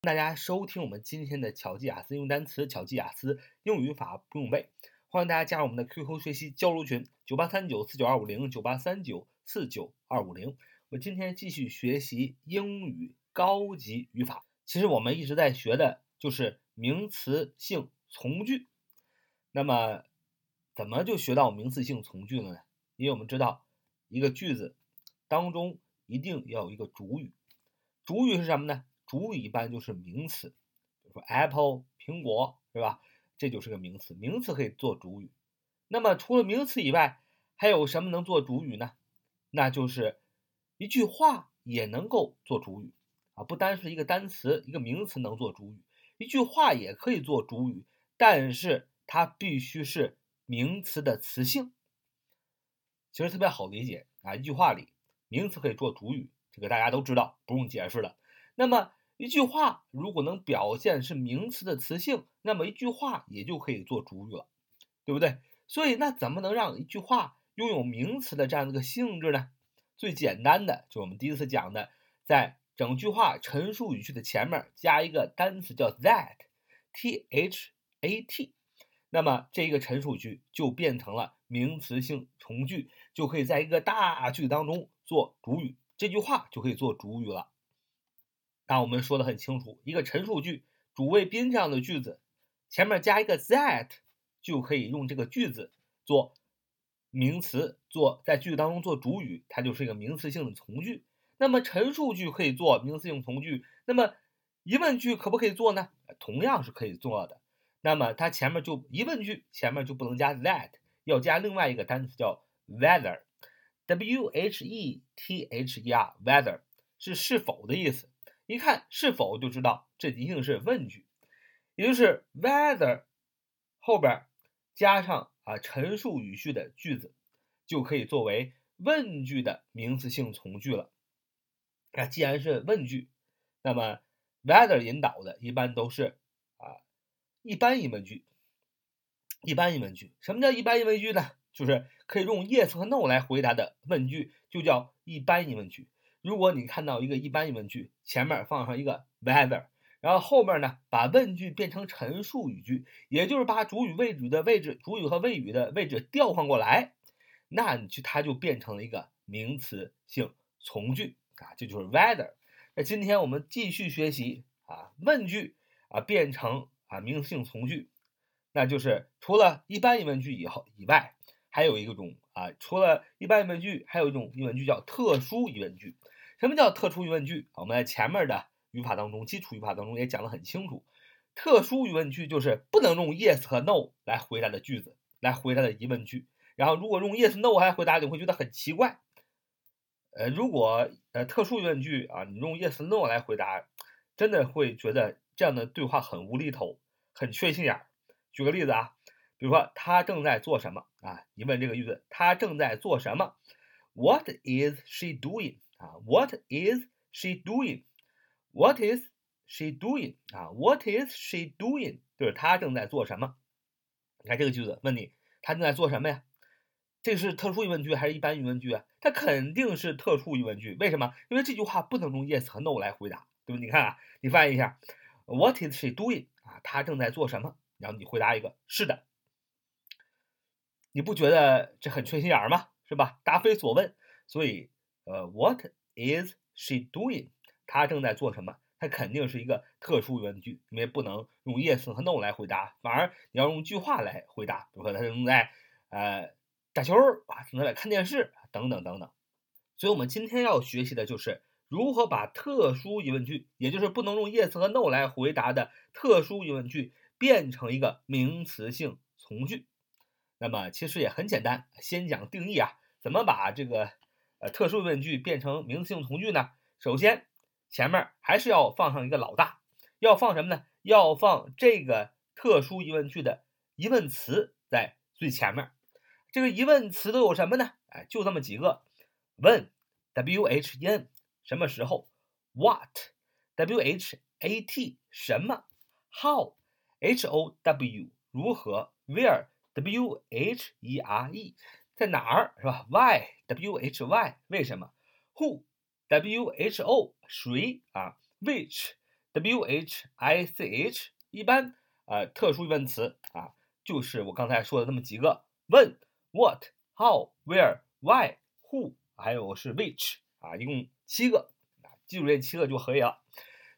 大家收听我们今天的巧记雅思用单词，巧记雅思英语语法不用背。欢迎大家加入我们的 QQ 学习交流群：九八三九四九二五零九八三九四九二五零。我今天继续学习英语高级语法。其实我们一直在学的就是名词性从句。那么，怎么就学到名词性从句了呢？因为我们知道，一个句子当中一定要有一个主语。主语是什么呢？主语一般就是名词，比如说 apple 苹果，是吧？这就是个名词，名词可以做主语。那么除了名词以外，还有什么能做主语呢？那就是一句话也能够做主语啊，不单是一个单词、一个名词能做主语，一句话也可以做主语，但是它必须是名词的词性。其实特别好理解啊，一句话里名词可以做主语。这个大家都知道，不用解释了。那么一句话如果能表现是名词的词性，那么一句话也就可以做主语了，对不对？所以那怎么能让一句话拥有名词的这样的一个性质呢？最简单的就我们第一次讲的，在整句话陈述语句的前面加一个单词叫 that，t h a t，那么这个陈述句就变成了名词性从句，就可以在一个大句当中做主语。这句话就可以做主语了。那我们说的很清楚，一个陈述句，主谓宾这样的句子，前面加一个 that，就可以用这个句子做名词，做在句子当中做主语，它就是一个名词性的从句。那么陈述句可以做名词性从句，那么疑问句可不可以做呢？同样是可以做的。那么它前面就疑问句前面就不能加 that，要加另外一个单词叫 whether。W H E T H E R whether 是是否的意思，一看是否就知道这一定是问句，也就是 whether 后边加上啊陈述语序的句子，就可以作为问句的名词性从句了。那既然是问句，那么 whether 引导的一般都是啊一般疑问句。一般疑问句，什么叫一般疑问句呢？就是可以用 yes 和 no 来回答的问句，就叫一般疑问句。如果你看到一个一般疑问句，前面放上一个 whether，然后后面呢把问句变成陈述语句，也就是把主语谓语的位置，主语和谓语的位置调换过来，那你就它就变成了一个名词性从句啊，这就是 whether。那今天我们继续学习啊，问句啊变成啊名词性从句，那就是除了一般疑问句以后以外。还有一种啊，除了一般疑问句，还有一种疑问句叫特殊疑问句。什么叫特殊疑问句？我们在前面的语法当中，基础语法当中也讲得很清楚。特殊疑问句就是不能用 yes 和 no 来回答的句子，来回答的疑问句。然后如果用 yes no 来回答，你会觉得很奇怪。呃，如果呃特殊疑问句啊，你用 yes no 来回答，真的会觉得这样的对话很无厘头，很缺心眼儿。举个例子啊。比如说，他正在做什么啊？你问这个句子，他正在做什么？What is she doing？啊，What is she doing？What is she doing？啊，What is she doing？就是他正在做什么？你看这个句子，问你他正在做什么呀？这是特殊疑问句还是一般疑问句啊？它肯定是特殊疑问句。为什么？因为这句话不能用 yes 和 no 来回答，对不？你看啊，你翻译一下，What is she doing？啊，他正在做什么？然后你回答一个是的。你不觉得这很缺心眼儿吗？是吧？答非所问。所以，呃，What is she doing？她正在做什么？它肯定是一个特殊疑问句，因为不能用 yes 和 no 来回答，反而你要用句话来回答。比如说，她正在呃打球啊，正在看电视等等等等。所以我们今天要学习的就是如何把特殊疑问句，也就是不能用 yes 和 no 来回答的特殊疑问句，变成一个名词性从句。那么其实也很简单，先讲定义啊，怎么把这个呃特殊疑问句变成名词性从句呢？首先前面还是要放上一个老大，要放什么呢？要放这个特殊疑问句的疑问词在最前面。这个疑问词都有什么呢？哎，就这么几个：when，w h e n，什么时候；what，w h a t，什么；how，h o w，如何；where。W H E R E 在哪儿是吧？Why W H Y 为什么？Who W H O 谁啊？Which w h i c h，一般呃特殊疑问词啊，就是我刚才说的那么几个问、what、how、where、why、who，还有是 which 啊，一共七个啊，记住这七个就可以了。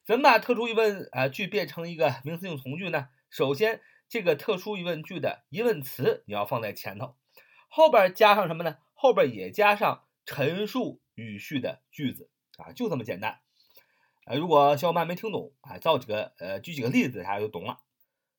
怎么把特殊疑问啊句变成一个名词性从句呢？首先，这个特殊疑问句的疑问词你要放在前头，后边加上什么呢？后边也加上陈述语序的句子啊，就这么简单。呃，如果小伙伴没听懂啊，造几个呃，举几个例子，大家就懂了。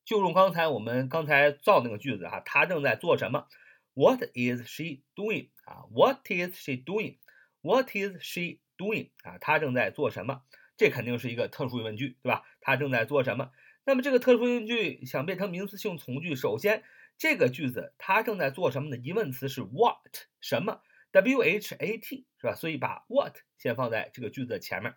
就用刚才我们刚才造那个句子哈，他正在做什么？What is she doing？啊，What is she doing？What is she doing？啊，他正在做什么？这肯定是一个特殊疑问句，对吧？他正在做什么？那么这个特殊疑问句想变成名词性从句，首先这个句子它正在做什么的疑问词是 what 什么？W H A T 是吧？所以把 what 先放在这个句子的前面。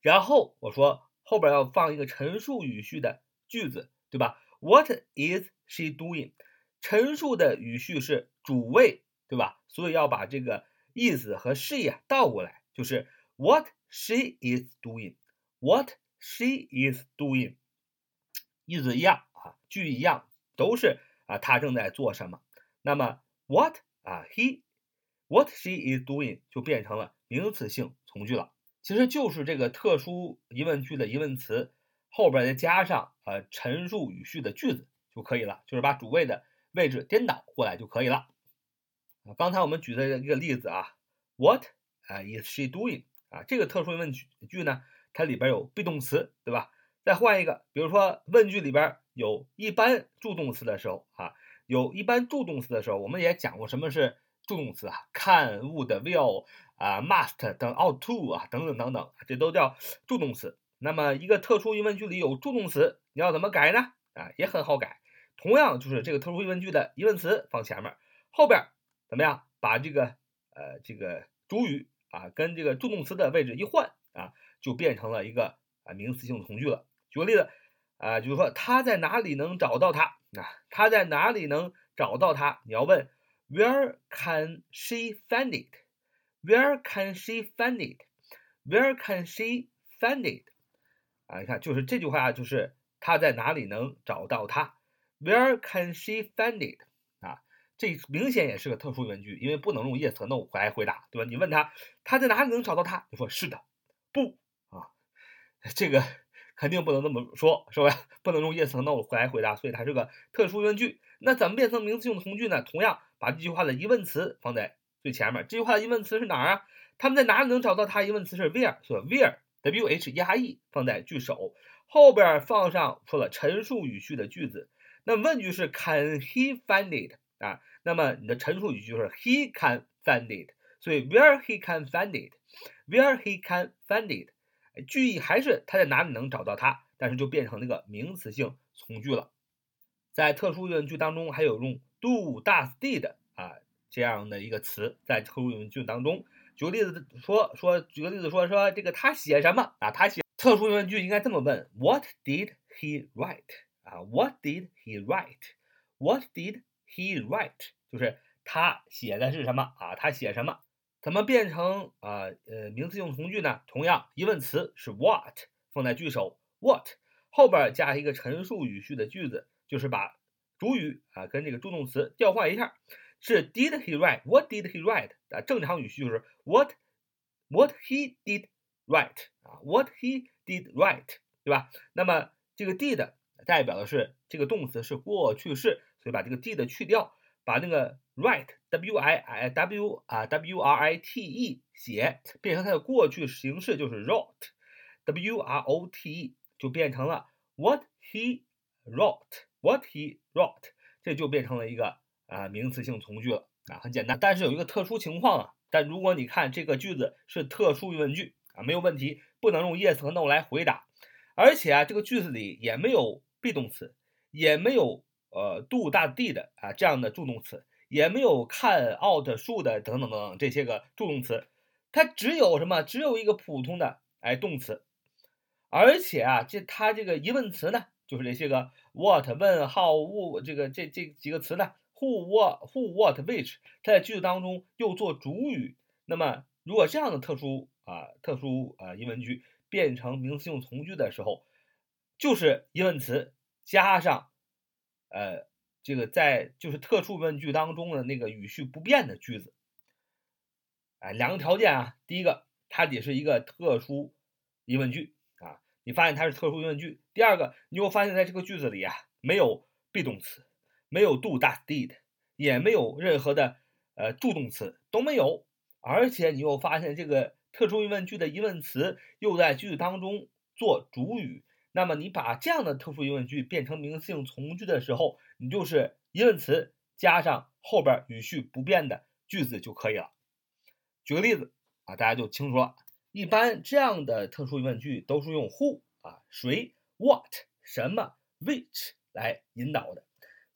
然后我说后边要放一个陈述语序的句子，对吧？What is she doing？陈述的语序是主谓，对吧？所以要把这个意思和 she 啊倒过来，就是 What she is doing？What she is doing？意思一样啊，句一样，都是啊，她正在做什么？那么 What 啊，he，What she is doing 就变成了名词性从句了。其实就是这个特殊疑问句的疑问词后边再加上呃陈述语序的句子就可以了，就是把主谓的位置颠倒过来就可以了。刚才我们举的一个例子啊，What 啊 is she doing 啊？这个特殊疑问句句呢，它里边有 be 动词，对吧？再换一个，比如说问句里边有一般助动词的时候啊，有一般助动词的时候，我们也讲过什么是助动词啊，can、would、will。啊，must 等 ought to 啊，等等等等，这都叫助动词。那么一个特殊疑问句里有助动词，你要怎么改呢？啊，也很好改，同样就是这个特殊疑问句的疑问词放前面，后边怎么样？把这个呃这个主语啊跟这个助动词的位置一换啊，就变成了一个啊名词性从句了。举个例子啊，就是说他在哪里能找到他啊？他在哪里能找到他？你要问 Where can she find it？Where can she find it? Where can she find it? 啊，你看，就是这句话，就是他在哪里能找到他？Where can she find it? 啊，这明显也是个特殊疑问句，因为不能用 yes 和 no 来回答，对吧？你问他，他在哪里能找到他？你说是的，不，这个肯定不能这么说，是吧？不能用 yes 和 no 来回答，所以它是个特殊疑问句。那怎么变成名词性从句呢？同样把这句话的疑问词放在。最前面这句话的疑问词是哪儿啊？他们在哪里能找到它？疑问词是 where，所以 where w h e r e 放在句首，后边放上说了陈述语序的句子。那问句是 can he find it 啊？那么你的陈述语句就是 he can find it，所以 where he can find it，where he can find it，句意还是他在哪里能找到它，但是就变成那个名词性从句了。在特殊疑问句当中，还有用 do does did 啊。这样的一个词在特殊疑问句当中，举个例子说说，举个例子说说这个他写什么啊？他写特殊疑问句应该这么问：What did he write？啊，What did he write？What did he write？就是他写的是什么啊？他写什么？怎么变成啊呃名词性从句呢？同样，疑问词是 what 放在句首，what 后边加一个陈述语序的句子，就是把主语啊跟这个助动词调换一下。是 Did he write? What did he write? 啊，正常语序就是 What What he did write 啊，What he did write，对吧？那么这个 did 代表的是这个动词是过去式，所以把这个 did 去掉，把那个 write W I I W 啊 W R I T E 写变成它的过去形式就是 wrote W R O T E 就变成了 What he wrote What he wrote，这就变成了一个。啊，名词性从句了啊，很简单。但是有一个特殊情况啊，但如果你看这个句子是特殊疑问句啊，没有问题，不能用 yes 和 no 来回答。而且啊，这个句子里也没有 be 动词，也没有呃 do、大、did 啊这样的助动词，也没有看 out、should 等等等等这些个助动词，它只有什么？只有一个普通的哎动词。而且啊，这它这个疑问词呢，就是这些个 what、问、how、who 这个这这几个词呢。who what who what which，它在句子当中又做主语。那么如果这样的特殊啊特殊啊疑问句变成名词性从句的时候，就是疑问词加上呃这个在就是特殊疑问句当中的那个语序不变的句子。哎，两个条件啊，第一个它得是一个特殊疑问句啊，你发现它是特殊疑问句。第二个，你又发现在这个句子里啊，没有 be 动词，没有 do、does、did，也没有任何的呃助动词都没有，而且你又发现这个特殊疑问句的疑问词又在句子当中做主语。那么你把这样的特殊疑问句变成名词性从句的时候，你就是疑问词加上后边语序不变的句子就可以了。举个例子啊，大家就清楚了。一般这样的特殊疑问句都是用 who 啊、谁、what、什么、which 来引导的。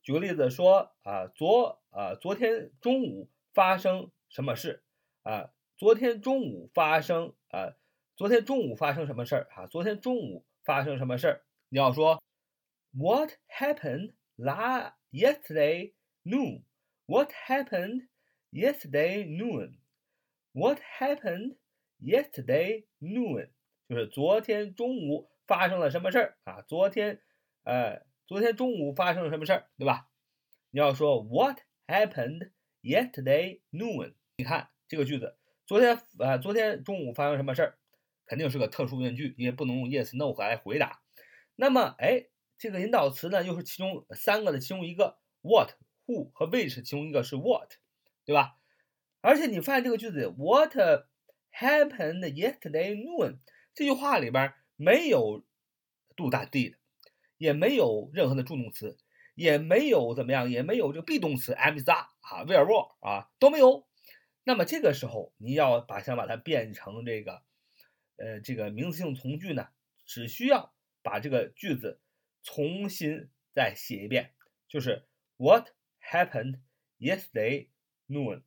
举个例子说啊，昨啊昨天中午发生什么事啊？昨天中午发生啊？昨天中午发生什么事儿啊？昨天中午发生什么事儿？你要说 What happened last yesterday noon? What happened yesterday noon? What happened yesterday noon？就是昨天中午发生了什么事儿啊？昨天，呃，昨天中午发生了什么事儿，对吧？你要说 What happened yesterday noon？你看这个句子，昨天，呃，昨天中午发生什么事儿？肯定是个特殊问句，因为不能用 yes、no 来回答。那么，哎，这个引导词呢，又是其中三个的其中一个，what、who 和 which，其中一个是 what，对吧？而且你发现这个句子，What happened yesterday noon？这句话里边没有 do、that、did，也没有任何的助动词，也没有怎么样，也没有这个 be 动词 am、is、are 啊，where、were 啊都没有。那么这个时候你要把想把它变成这个呃这个名词性从句呢，只需要把这个句子重新再写一遍，就是 What happened yesterday noon？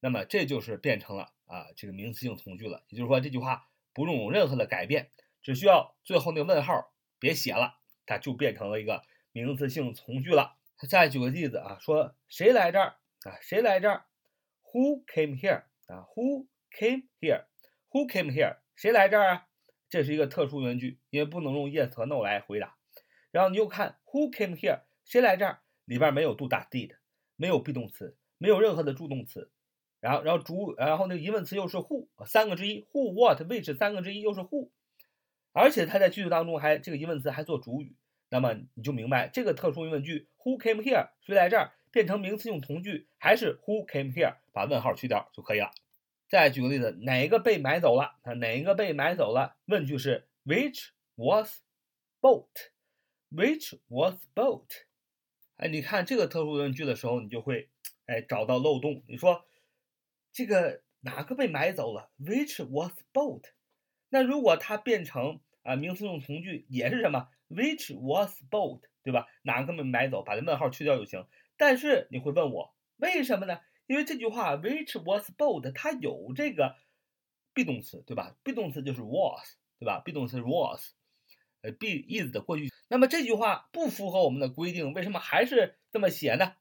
那么这就是变成了啊这个名词性从句了，也就是说这句话不用任何的改变，只需要最后那个问号别写了，它就变成了一个名词性从句了。再举个例子啊，说谁来这儿啊？谁来这儿？Who came here 啊？Who came here？Who came here？谁来这儿啊？这是一个特殊疑问句，因为不能用 yes 和 no 来回答。然后你又看 Who came here？谁来这儿？里边没有 do、that、did，没有 be 动词，没有任何的助动词。然后，然后主，然后那个疑问词又是 who，三个之一，who、what、which 三个之一又是 who，而且它在句子当中还这个疑问词还做主语，那么你就明白这个特殊疑问句 who came here 谁来这儿变成名词性从句还是 who came here 把问号去掉就可以了。再举个例子，哪一个被买走了？啊，哪一个被买走了？问句是 which was bought？which was bought？哎，你看这个特殊问句的时候，你就会哎找到漏洞，你说。这个哪个被买走了？Which was bought？那如果它变成啊名词用从句，也是什么？Which was bought？对吧？哪个被买走？把这问号去掉就行。但是你会问我为什么呢？因为这句话 Which was bought？它有这个 be 动词，对吧？be 动词就是 was，对吧？be 动词 was，呃，be is 的过去。那么这句话不符合我们的规定，为什么还是这么写呢？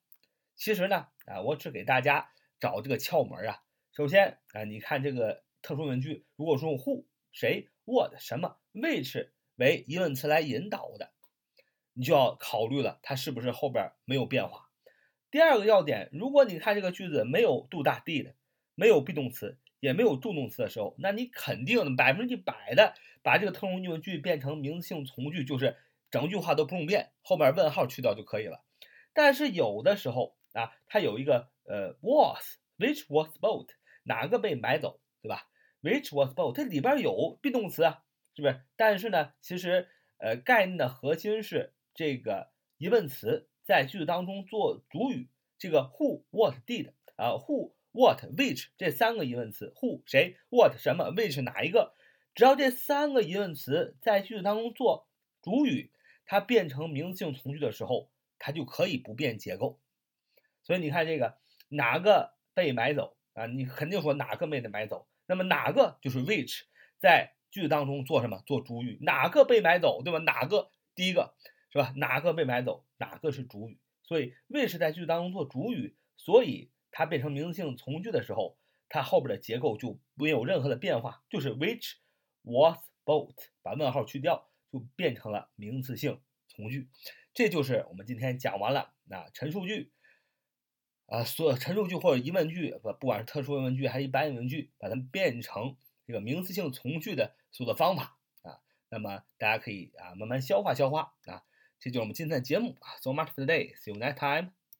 其实呢，啊，我只给大家找这个窍门啊。首先啊，你看这个特殊问句，如果说用 who 谁、what 什么、which 为疑问词来引导的，你就要考虑了，它是不是后边没有变化。第二个要点，如果你看这个句子没有 do、that、did，没有 be 动词，也没有助动词的时候，那你肯定百分之一百的把这个特殊疑问句变成名词性从句，就是整句话都不用变，后面问号去掉就可以了。但是有的时候啊，它有一个呃 was，which was bought。哪个被买走，对吧？Which was bought？这里边有 be 动词啊，是不是？但是呢，其实呃概念的核心是这个疑问词在句子当中做主语。这个 who、what、did 啊，who、what、which 这三个疑问词，who 谁，what 什么，which 哪一个？只要这三个疑问词在句子当中做主语，它变成名词性从句的时候，它就可以不变结构。所以你看这个哪个被买走？啊，你肯定说哪个没得买走，那么哪个就是 which 在句子当中做什么？做主语，哪个被买走，对吧？哪个第一个是吧？哪个被买走，哪个是主语？所以 which 在句子当中做主语，所以它变成名词性从句的时候，它后边的结构就没有任何的变化，就是 which was bought，把问号去掉，就变成了名词性从句。这就是我们今天讲完了那陈述句啊，所陈述句或者疑问句，不不管是特殊疑问句还是一般疑问句，把它们变成这个名词性从句的所有的方法啊。那么大家可以啊慢慢消化消化啊。这就是我们今天的节目啊。So much for today. See you next time.